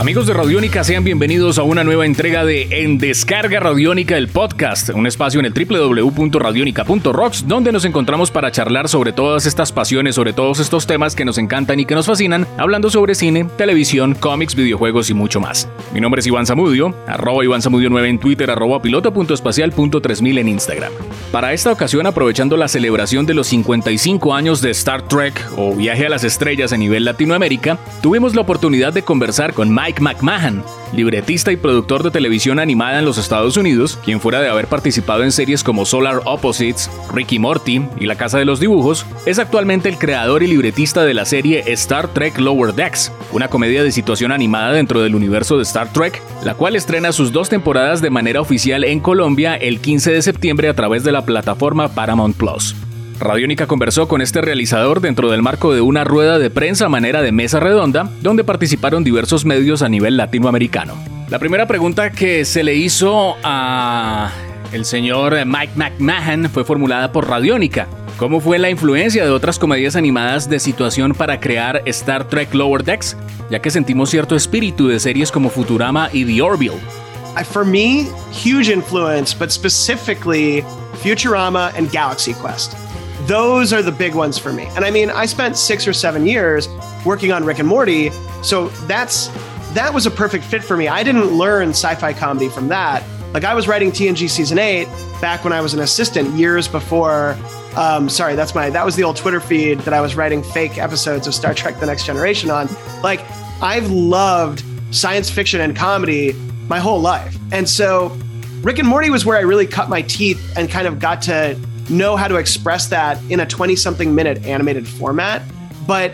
Amigos de Radiónica, sean bienvenidos a una nueva entrega de En Descarga Radiónica, el podcast, un espacio en el www.radionica.rocks, donde nos encontramos para charlar sobre todas estas pasiones, sobre todos estos temas que nos encantan y que nos fascinan, hablando sobre cine, televisión, cómics, videojuegos y mucho más. Mi nombre es Iván Zamudio, arroba Iván Zamudio 9 en Twitter, arroba piloto.espacial.3000 en Instagram. Para esta ocasión, aprovechando la celebración de los 55 años de Star Trek o Viaje a las Estrellas a nivel Latinoamérica, tuvimos la oportunidad de conversar con Mike Mike McMahon, libretista y productor de televisión animada en los Estados Unidos, quien fuera de haber participado en series como Solar Opposites, Ricky Morty y La Casa de los Dibujos, es actualmente el creador y libretista de la serie Star Trek Lower Decks, una comedia de situación animada dentro del universo de Star Trek, la cual estrena sus dos temporadas de manera oficial en Colombia el 15 de septiembre a través de la plataforma Paramount Plus. Radiónica conversó con este realizador dentro del marco de una rueda de prensa a manera de mesa redonda, donde participaron diversos medios a nivel latinoamericano. La primera pregunta que se le hizo a el señor Mike McMahon fue formulada por Radiónica. ¿Cómo fue la influencia de otras comedias animadas de situación para crear Star Trek Lower Decks? Ya que sentimos cierto espíritu de series como Futurama y The Orville. For me, huge influence, but specifically Futurama and Galaxy Quest. Those are the big ones for me. And I mean, I spent six or seven years working on Rick and Morty, so that's that was a perfect fit for me. I didn't learn sci-fi comedy from that. Like I was writing TNG season eight back when I was an assistant years before. Um, sorry, that's my that was the old Twitter feed that I was writing fake episodes of Star Trek: The Next Generation on. Like I've loved science fiction and comedy my whole life, and so Rick and Morty was where I really cut my teeth and kind of got to know how to express that in a 20 something minute animated format. But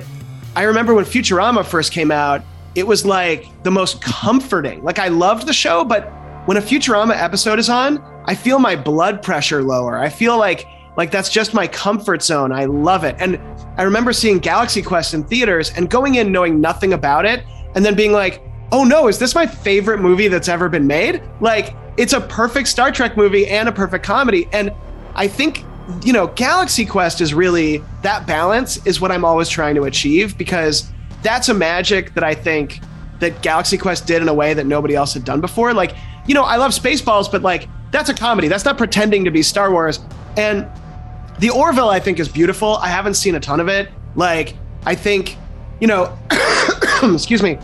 I remember when Futurama first came out, it was like the most comforting. Like I loved the show, but when a Futurama episode is on, I feel my blood pressure lower. I feel like like that's just my comfort zone. I love it. And I remember seeing Galaxy Quest in theaters and going in knowing nothing about it and then being like, "Oh no, is this my favorite movie that's ever been made?" Like it's a perfect Star Trek movie and a perfect comedy and I think you know, Galaxy Quest is really that balance is what I'm always trying to achieve because that's a magic that I think that Galaxy Quest did in a way that nobody else had done before. Like, you know, I love Spaceballs, but like that's a comedy. That's not pretending to be Star Wars. And the Orville, I think, is beautiful. I haven't seen a ton of it. Like, I think, you know, excuse me.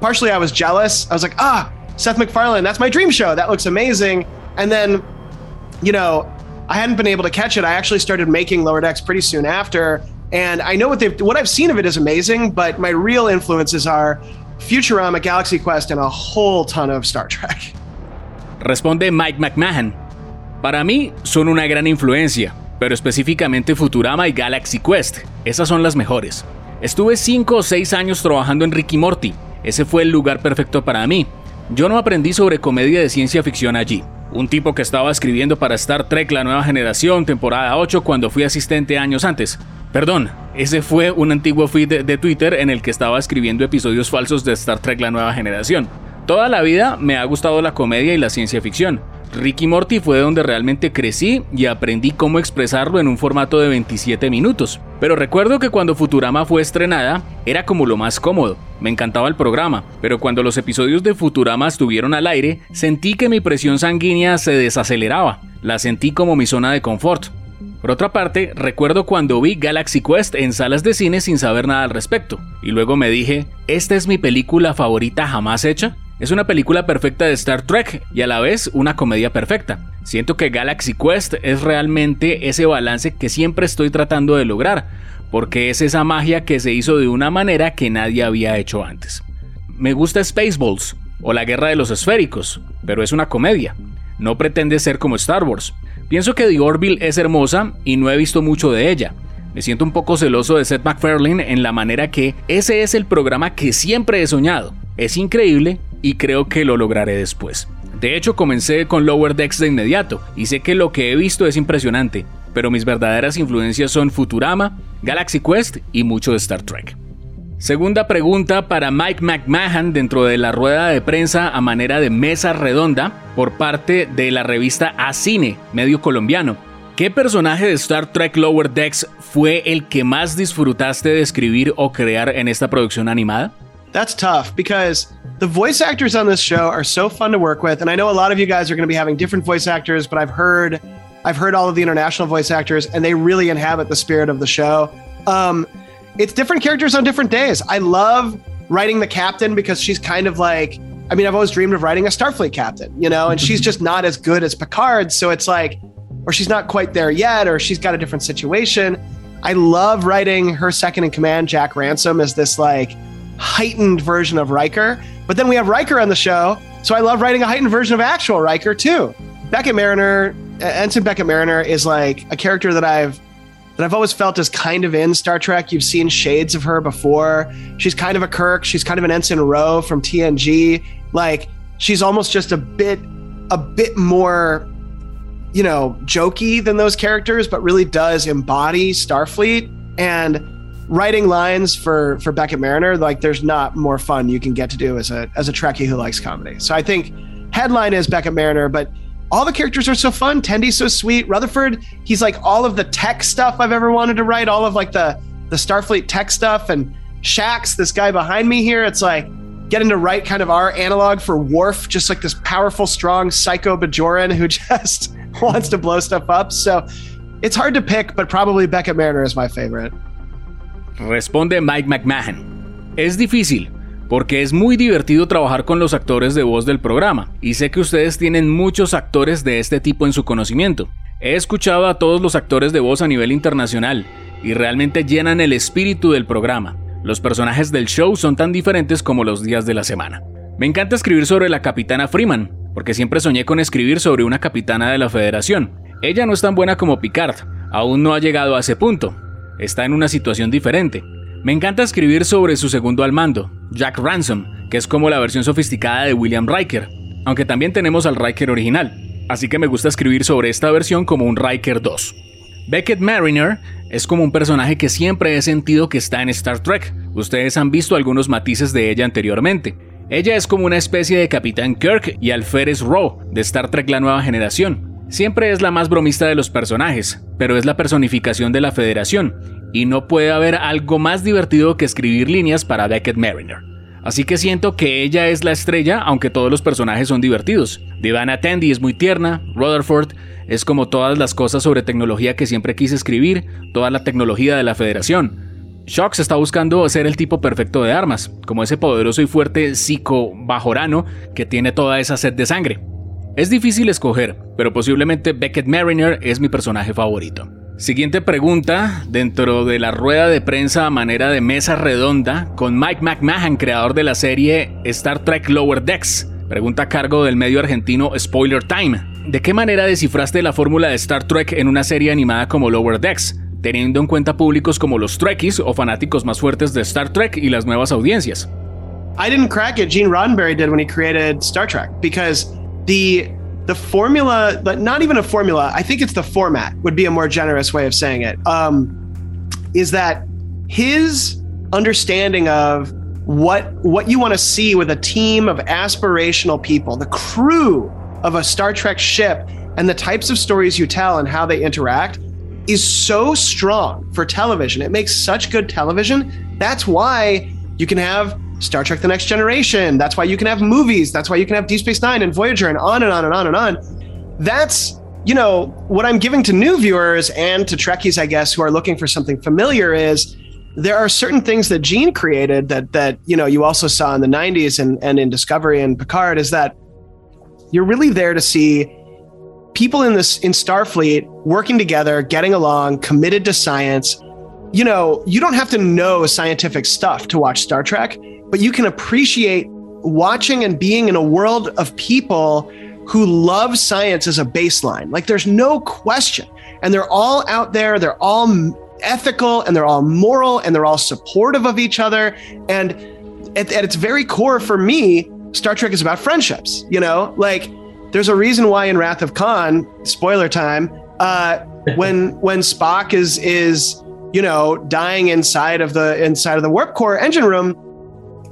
Partially, I was jealous. I was like, ah, Seth MacFarlane, that's my dream show. That looks amazing. And then, you know, I hadn't been able to catch it. I actually started making Lower Decks pretty soon after. And I know what they've what I've seen of it is amazing, but my real influences are Futurama, Galaxy Quest, and a whole ton of Star Trek. Responde Mike McMahon. Para mí son una gran influencia, pero específicamente Futurama y Galaxy Quest. Esas son las mejores. Estuve 5 o 6 años trabajando en Ricky Morty. Ese fue el lugar perfecto para mí. Yo no aprendí sobre comedia de ciencia ficción allí. Un tipo que estaba escribiendo para Star Trek La Nueva Generación, temporada 8, cuando fui asistente años antes. Perdón, ese fue un antiguo feed de Twitter en el que estaba escribiendo episodios falsos de Star Trek La Nueva Generación. Toda la vida me ha gustado la comedia y la ciencia ficción. Ricky Morty fue donde realmente crecí y aprendí cómo expresarlo en un formato de 27 minutos. Pero recuerdo que cuando Futurama fue estrenada, era como lo más cómodo. Me encantaba el programa, pero cuando los episodios de Futurama estuvieron al aire, sentí que mi presión sanguínea se desaceleraba. La sentí como mi zona de confort. Por otra parte, recuerdo cuando vi Galaxy Quest en salas de cine sin saber nada al respecto, y luego me dije, ¿esta es mi película favorita jamás hecha? Es una película perfecta de Star Trek y a la vez una comedia perfecta. Siento que Galaxy Quest es realmente ese balance que siempre estoy tratando de lograr, porque es esa magia que se hizo de una manera que nadie había hecho antes. Me gusta Spaceballs o La Guerra de los Esféricos, pero es una comedia. No pretende ser como Star Wars. Pienso que The Orville es hermosa y no he visto mucho de ella. Me siento un poco celoso de Seth MacFarlane en la manera que ese es el programa que siempre he soñado. Es increíble y creo que lo lograré después. De hecho, comencé con Lower Decks de inmediato y sé que lo que he visto es impresionante, pero mis verdaderas influencias son Futurama, Galaxy Quest y mucho de Star Trek. Segunda pregunta para Mike McMahon dentro de la rueda de prensa a manera de mesa redonda por parte de la revista A Cine, medio colombiano. ¿Qué personaje de Star Trek Lower Decks fue el que más disfrutaste de escribir o crear en esta producción animada? That's tough because the voice actors on this show are so fun to work with and I know a lot of you guys are going to be having different voice actors, but I've heard I've heard all of the international voice actors and they really inhabit the spirit of the show. Um, it's different characters on different days. I love writing the captain because she's kind of like, I mean, I've always dreamed of writing a Starfleet captain, you know, and she's just not as good as Picard. So it's like, or she's not quite there yet, or she's got a different situation. I love writing her second in command, Jack Ransom, as this like heightened version of Riker. But then we have Riker on the show. So I love writing a heightened version of actual Riker too. Beckett Mariner, uh, Ensign Beckett Mariner is like a character that I've that I've always felt is kind of in Star Trek. You've seen shades of her before. She's kind of a Kirk. She's kind of an Ensign Rowe from TNG. Like she's almost just a bit, a bit more, you know, jokey than those characters, but really does embody Starfleet. And writing lines for for Beckett Mariner, like there's not more fun you can get to do as a as a Trekkie who likes comedy. So I think headline is Beckett Mariner, but all the characters are so fun. Tendy's so sweet. Rutherford, he's like all of the tech stuff I've ever wanted to write, all of like the the Starfleet tech stuff. And Shax, this guy behind me here, it's like getting to write kind of our analog for Worf, just like this powerful, strong psycho Bajoran who just wants to blow stuff up. So it's hard to pick, but probably Beckett Mariner is my favorite. Responde Mike McMahon. Es difícil, porque es muy divertido trabajar con los actores de voz del programa, y sé que ustedes tienen muchos actores de este tipo en su conocimiento. He escuchado a todos los actores de voz a nivel internacional, y realmente llenan el espíritu del programa. Los personajes del show son tan diferentes como los días de la semana. Me encanta escribir sobre la capitana Freeman, porque siempre soñé con escribir sobre una capitana de la Federación. Ella no es tan buena como Picard, aún no ha llegado a ese punto. Está en una situación diferente, me encanta escribir sobre su segundo al mando, Jack Ransom, que es como la versión sofisticada de William Riker, aunque también tenemos al Riker original, así que me gusta escribir sobre esta versión como un Riker 2. Beckett Mariner es como un personaje que siempre he sentido que está en Star Trek. Ustedes han visto algunos matices de ella anteriormente. Ella es como una especie de Capitán Kirk y Alferes Rowe de Star Trek La Nueva Generación. Siempre es la más bromista de los personajes, pero es la personificación de la Federación y no puede haber algo más divertido que escribir líneas para Beckett Mariner. Así que siento que ella es la estrella, aunque todos los personajes son divertidos. Divana Tandy es muy tierna, Rutherford es como todas las cosas sobre tecnología que siempre quise escribir, toda la tecnología de la Federación. Shox está buscando ser el tipo perfecto de armas, como ese poderoso y fuerte psico bajorano que tiene toda esa sed de sangre. Es difícil escoger, pero posiblemente Beckett Mariner es mi personaje favorito. Siguiente pregunta dentro de la rueda de prensa a manera de mesa redonda con Mike McMahon, creador de la serie Star Trek Lower Decks. Pregunta a cargo del medio argentino Spoiler Time. ¿De qué manera descifraste la fórmula de Star Trek en una serie animada como Lower Decks, teniendo en cuenta públicos como los Trekkies o fanáticos más fuertes de Star Trek y las nuevas audiencias? I didn't crack it. Gene Roddenberry did when he created Star Trek because the the formula, but not even a formula, I think it's the format would be a more generous way of saying it. Um, is that his understanding of what what you want to see with a team of aspirational people, the crew of a Star Trek ship, and the types of stories you tell and how they interact is so strong for television. It makes such good television. That's why you can have Star Trek The Next Generation. That's why you can have movies. That's why you can have Deep Space Nine and Voyager and on and on and on and on. That's, you know, what I'm giving to new viewers and to Trekkies, I guess, who are looking for something familiar is there are certain things that Gene created that that, you know, you also saw in the 90s and, and in Discovery and Picard is that you're really there to see people in this in Starfleet working together, getting along, committed to science. You know, you don't have to know scientific stuff to watch Star Trek but you can appreciate watching and being in a world of people who love science as a baseline. Like there's no question. And they're all out there, they're all ethical and they're all moral and they're all supportive of each other. And at, at its very core for me, Star Trek is about friendships, you know? Like there's a reason why in Wrath of Khan, spoiler time, uh, when when Spock is is you know, dying inside of the inside of the warp core engine room,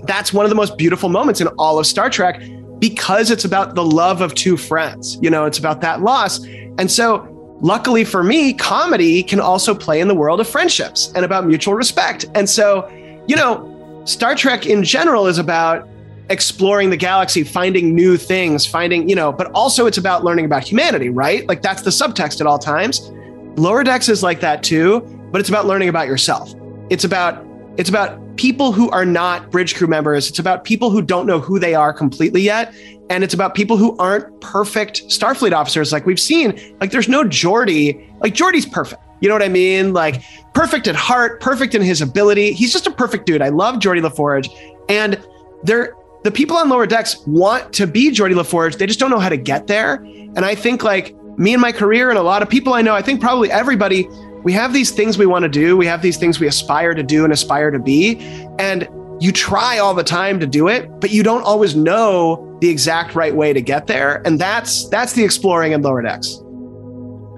that's one of the most beautiful moments in all of Star Trek because it's about the love of two friends. You know, it's about that loss. And so luckily for me, comedy can also play in the world of friendships and about mutual respect. And so, you know, Star Trek in general is about exploring the galaxy, finding new things, finding, you know, but also it's about learning about humanity, right? Like that's the subtext at all times. Lower Decks is like that too, but it's about learning about yourself. It's about it's about people who are not bridge crew members. It's about people who don't know who they are completely yet. And it's about people who aren't perfect Starfleet officers like we've seen. Like there's no Geordi. Like Geordi's perfect. You know what I mean? Like perfect at heart, perfect in his ability. He's just a perfect dude. I love Geordi LaForge. And they're the people on lower decks want to be Geordi LaForge. They just don't know how to get there. And I think like me and my career and a lot of people I know, I think probably everybody, we have these things we want to do. We have these things we aspire to do and aspire to be. And you try all the time to do it, but you don't always know the exact right way to get there. And that's the exploring in lower decks.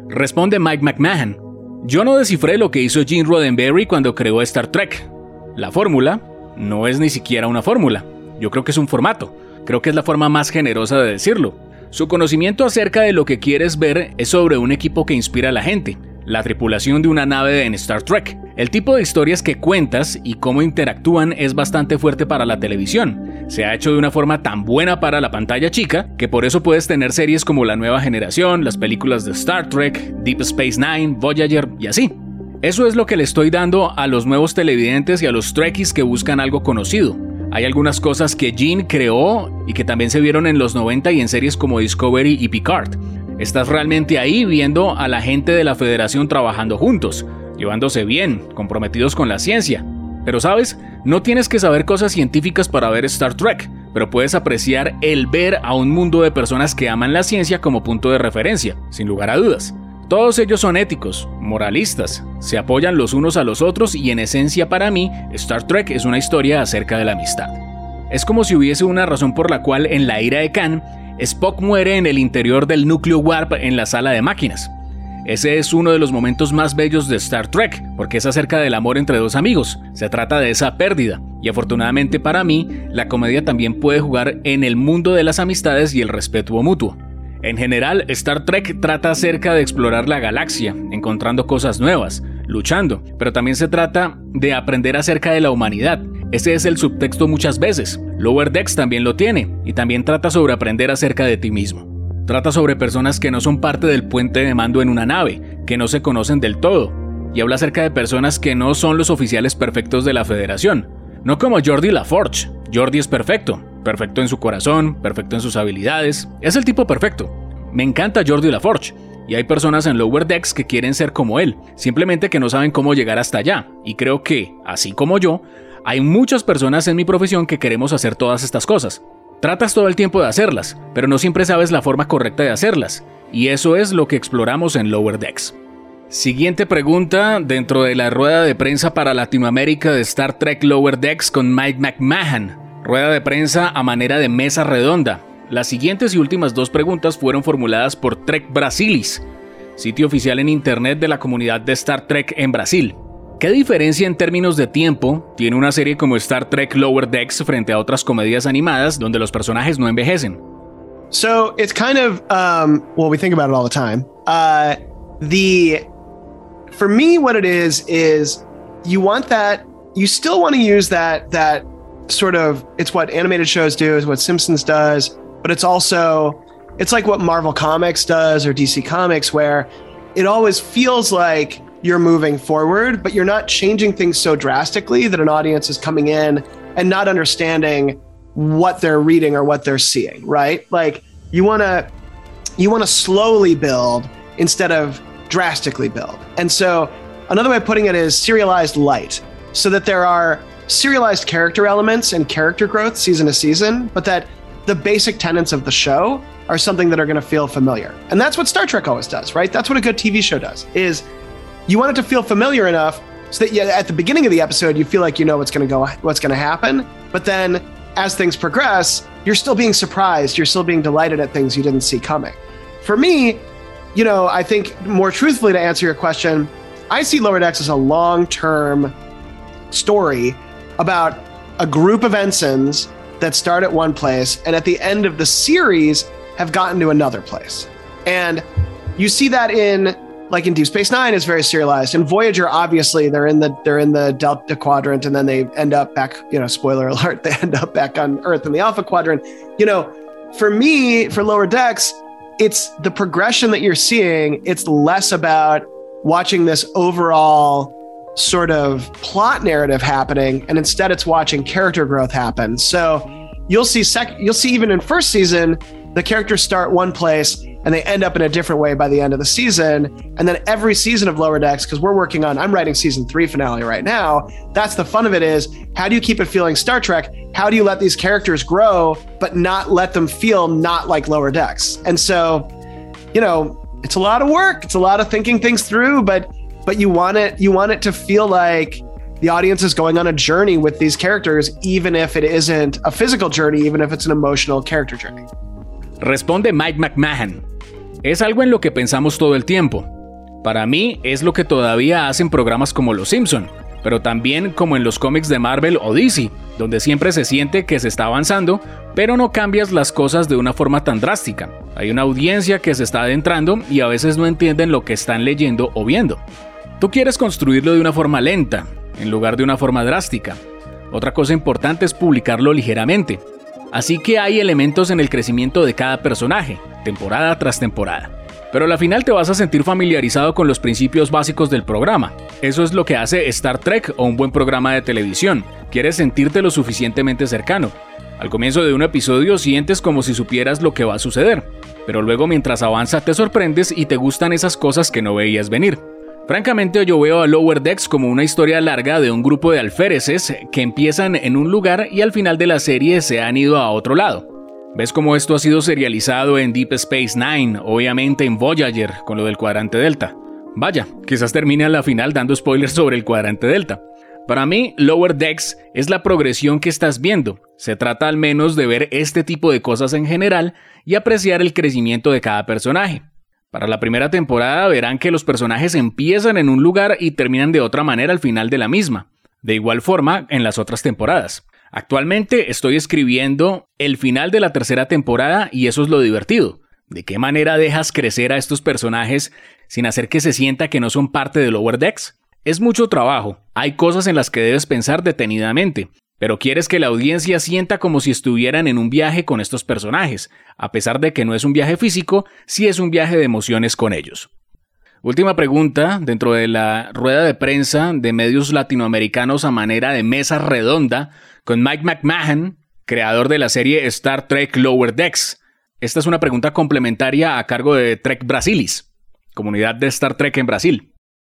Responde Mike McMahon. Yo no descifré lo que hizo Gene Roddenberry cuando creó Star Trek. La fórmula no es ni siquiera una fórmula. Yo creo que es un formato. Creo que es la forma más generosa de decirlo. Su conocimiento acerca de lo que quieres ver es sobre un equipo que inspira a la gente, la tripulación de una nave en Star Trek. El tipo de historias que cuentas y cómo interactúan es bastante fuerte para la televisión. Se ha hecho de una forma tan buena para la pantalla chica que por eso puedes tener series como La Nueva Generación, las películas de Star Trek, Deep Space Nine, Voyager y así. Eso es lo que le estoy dando a los nuevos televidentes y a los Trekkies que buscan algo conocido. Hay algunas cosas que Gene creó y que también se vieron en los 90 y en series como Discovery y Picard. Estás realmente ahí viendo a la gente de la Federación trabajando juntos, llevándose bien, comprometidos con la ciencia. Pero sabes, no tienes que saber cosas científicas para ver Star Trek, pero puedes apreciar el ver a un mundo de personas que aman la ciencia como punto de referencia, sin lugar a dudas. Todos ellos son éticos, moralistas, se apoyan los unos a los otros y en esencia para mí, Star Trek es una historia acerca de la amistad. Es como si hubiese una razón por la cual en la ira de Khan, Spock muere en el interior del núcleo warp en la sala de máquinas. Ese es uno de los momentos más bellos de Star Trek, porque es acerca del amor entre dos amigos. Se trata de esa pérdida. Y afortunadamente para mí, la comedia también puede jugar en el mundo de las amistades y el respeto mutuo. En general, Star Trek trata acerca de explorar la galaxia, encontrando cosas nuevas, luchando, pero también se trata de aprender acerca de la humanidad. Ese es el subtexto muchas veces. Lower Decks también lo tiene, y también trata sobre aprender acerca de ti mismo. Trata sobre personas que no son parte del puente de mando en una nave, que no se conocen del todo, y habla acerca de personas que no son los oficiales perfectos de la Federación, no como Jordi LaForge. Jordi es perfecto, perfecto en su corazón, perfecto en sus habilidades, es el tipo perfecto. Me encanta Jordi LaForge, y hay personas en Lower Decks que quieren ser como él, simplemente que no saben cómo llegar hasta allá, y creo que, así como yo, hay muchas personas en mi profesión que queremos hacer todas estas cosas. Tratas todo el tiempo de hacerlas, pero no siempre sabes la forma correcta de hacerlas, y eso es lo que exploramos en Lower Decks. Siguiente pregunta dentro de la rueda de prensa para Latinoamérica de Star Trek Lower Decks con Mike McMahon. Rueda de prensa a manera de mesa redonda. Las siguientes y últimas dos preguntas fueron formuladas por Trek Brasilis, sitio oficial en internet de la comunidad de Star Trek en Brasil. ¿Qué diferencia en términos de tiempo tiene una serie como Star Trek Lower Decks frente a otras comedias animadas donde los personajes no envejecen? So it's kind of um, well, we think about it all the time. Uh, the for me, what it is is you want that. You still want to use that that sort of it's what animated shows do, is what Simpsons does, but it's also it's like what Marvel Comics does or DC Comics, where it always feels like you're moving forward, but you're not changing things so drastically that an audience is coming in and not understanding what they're reading or what they're seeing, right? Like you want to you want to slowly build instead of drastically build. And so another way of putting it is serialized light so that there are serialized character elements and character growth season to season, but that the basic tenets of the show are something that are going to feel familiar. And that's what Star Trek always does, right? That's what a good TV show does. Is you want it to feel familiar enough so that you, at the beginning of the episode you feel like you know what's going to go what's going to happen, but then as things progress, you're still being surprised, you're still being delighted at things you didn't see coming. For me, you know, I think more truthfully to answer your question, I see Lower Decks as a long term story about a group of ensigns that start at one place and at the end of the series have gotten to another place. And you see that in like in Deep Space Nine is very serialized. In Voyager, obviously they're in the they're in the Delta Quadrant, and then they end up back. You know, spoiler alert, they end up back on Earth in the Alpha Quadrant. You know, for me, for Lower Decks, it's the progression that you're seeing. It's less about watching this overall sort of plot narrative happening, and instead it's watching character growth happen. So you'll see sec- you'll see even in first season the characters start one place and they end up in a different way by the end of the season. And then every season of Lower Decks, because we're working on, I'm writing season three finale right now. That's the fun of it is how do you keep it feeling Star Trek? How do you let these characters grow, but not let them feel not like Lower Decks? And so, you know, it's a lot of work. It's a lot of thinking things through, but but you want it to feel like the audience is going on a journey with these characters, even if it isn't a physical journey, even if it's an emotional character journey. Responde Mike McMahon. Es algo en lo que pensamos todo el tiempo. Para mí es lo que todavía hacen programas como Los Simpson, pero también como en los cómics de Marvel o DC, donde siempre se siente que se está avanzando, pero no cambias las cosas de una forma tan drástica. Hay una audiencia que se está adentrando y a veces no entienden lo que están leyendo o viendo. Tú quieres construirlo de una forma lenta, en lugar de una forma drástica. Otra cosa importante es publicarlo ligeramente, Así que hay elementos en el crecimiento de cada personaje, temporada tras temporada. Pero al final te vas a sentir familiarizado con los principios básicos del programa. Eso es lo que hace Star Trek o un buen programa de televisión. Quieres sentirte lo suficientemente cercano. Al comienzo de un episodio sientes como si supieras lo que va a suceder, pero luego mientras avanza te sorprendes y te gustan esas cosas que no veías venir. Francamente yo veo a Lower Decks como una historia larga de un grupo de alféreces que empiezan en un lugar y al final de la serie se han ido a otro lado. ¿Ves cómo esto ha sido serializado en Deep Space Nine, obviamente en Voyager, con lo del cuadrante Delta? Vaya, quizás termine a la final dando spoilers sobre el cuadrante Delta. Para mí, Lower Decks es la progresión que estás viendo. Se trata al menos de ver este tipo de cosas en general y apreciar el crecimiento de cada personaje. Para la primera temporada verán que los personajes empiezan en un lugar y terminan de otra manera al final de la misma. De igual forma en las otras temporadas. Actualmente estoy escribiendo el final de la tercera temporada y eso es lo divertido. ¿De qué manera dejas crecer a estos personajes sin hacer que se sienta que no son parte de Lower Decks? Es mucho trabajo, hay cosas en las que debes pensar detenidamente, pero quieres que la audiencia sienta como si estuvieran en un viaje con estos personajes, a pesar de que no es un viaje físico, sí es un viaje de emociones con ellos. Última pregunta, dentro de la rueda de prensa de medios latinoamericanos a manera de mesa redonda, con Mike McMahon, creador de la serie Star Trek Lower Decks. Esta es una pregunta complementaria a cargo de Trek Brasilis, comunidad de Star Trek en Brasil.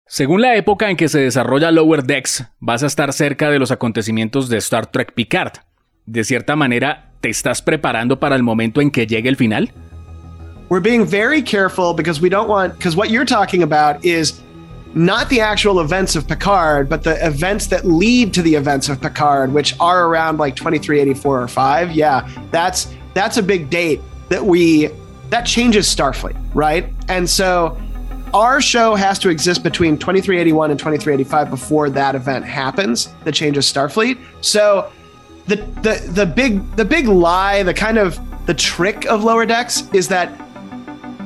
Según la época en que se desarrolla Lower Decks, vas a estar cerca de los acontecimientos de Star Trek Picard. De cierta manera, ¿te estás preparando para el momento en que llegue el final? We're being very careful because we don't want because what you're talking about is not the actual events of Picard, but the events that lead to the events of Picard, which are around like 2384 or 5. Yeah, that's that's a big date that we that changes Starfleet, right? And so our show has to exist between 2381 and 2385 before that event happens, the change of Starfleet. So the the the big the big lie, the kind of the trick of lower decks is that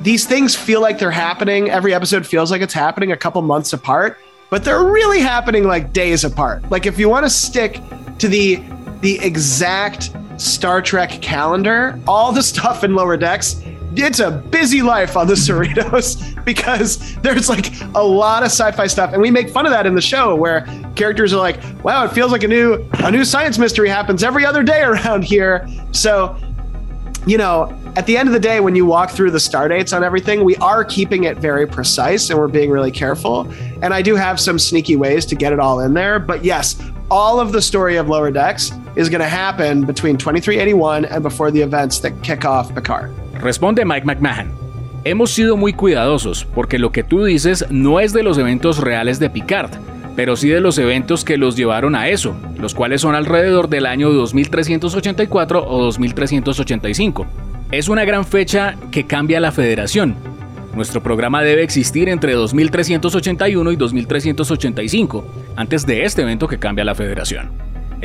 these things feel like they're happening. Every episode feels like it's happening a couple months apart, but they're really happening like days apart. Like if you want to stick to the the exact Star Trek calendar, all the stuff in lower decks it's a busy life on the Cerritos because there's like a lot of sci-fi stuff, and we make fun of that in the show where characters are like, "Wow, it feels like a new a new science mystery happens every other day around here." So, you know, at the end of the day, when you walk through the star dates on everything, we are keeping it very precise and we're being really careful. And I do have some sneaky ways to get it all in there, but yes, all of the story of Lower Decks is going to happen between 2381 and before the events that kick off Picard. Responde Mike McMahon. Hemos sido muy cuidadosos porque lo que tú dices no es de los eventos reales de Picard, pero sí de los eventos que los llevaron a eso, los cuales son alrededor del año 2384 o 2385. Es una gran fecha que cambia la federación. Nuestro programa debe existir entre 2381 y 2385, antes de este evento que cambia la federación.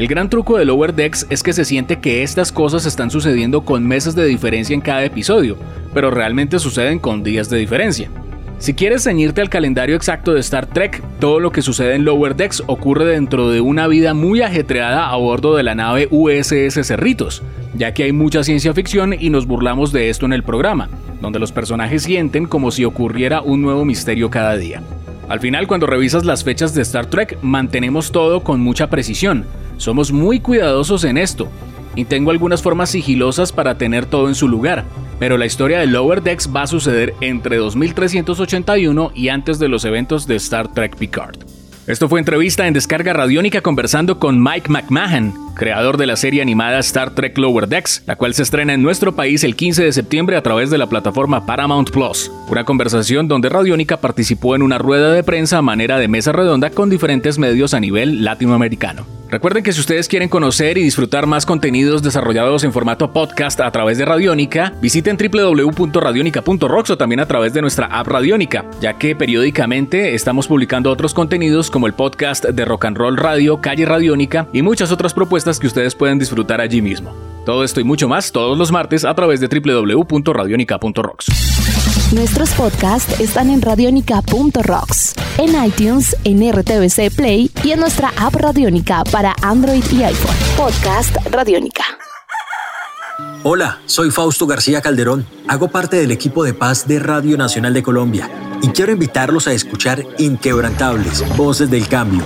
El gran truco de Lower Decks es que se siente que estas cosas están sucediendo con meses de diferencia en cada episodio, pero realmente suceden con días de diferencia. Si quieres ceñirte al calendario exacto de Star Trek, todo lo que sucede en Lower Decks ocurre dentro de una vida muy ajetreada a bordo de la nave USS Cerritos, ya que hay mucha ciencia ficción y nos burlamos de esto en el programa, donde los personajes sienten como si ocurriera un nuevo misterio cada día. Al final, cuando revisas las fechas de Star Trek, mantenemos todo con mucha precisión. Somos muy cuidadosos en esto, y tengo algunas formas sigilosas para tener todo en su lugar, pero la historia de Lower Decks va a suceder entre 2381 y antes de los eventos de Star Trek Picard. Esto fue entrevista en Descarga Radiónica conversando con Mike McMahon, creador de la serie animada Star Trek Lower Decks, la cual se estrena en nuestro país el 15 de septiembre a través de la plataforma Paramount Plus. Una conversación donde Radiónica participó en una rueda de prensa a manera de mesa redonda con diferentes medios a nivel latinoamericano. Recuerden que si ustedes quieren conocer y disfrutar más contenidos desarrollados en formato podcast a través de Radiónica, visiten www.radionica.rocks o también a través de nuestra app Radiónica, ya que periódicamente estamos publicando otros contenidos como el podcast de Rock and Roll Radio, Calle Radiónica y muchas otras propuestas que ustedes pueden disfrutar allí mismo. Todo esto y mucho más todos los martes a través de www.radionica.rocks. Nuestros podcasts están en radionica.rocks, en iTunes, en RTVC Play y en nuestra app Radionica para Android y iPhone. Podcast Radionica. Hola, soy Fausto García Calderón. Hago parte del equipo de paz de Radio Nacional de Colombia y quiero invitarlos a escuchar Inquebrantables, Voces del Cambio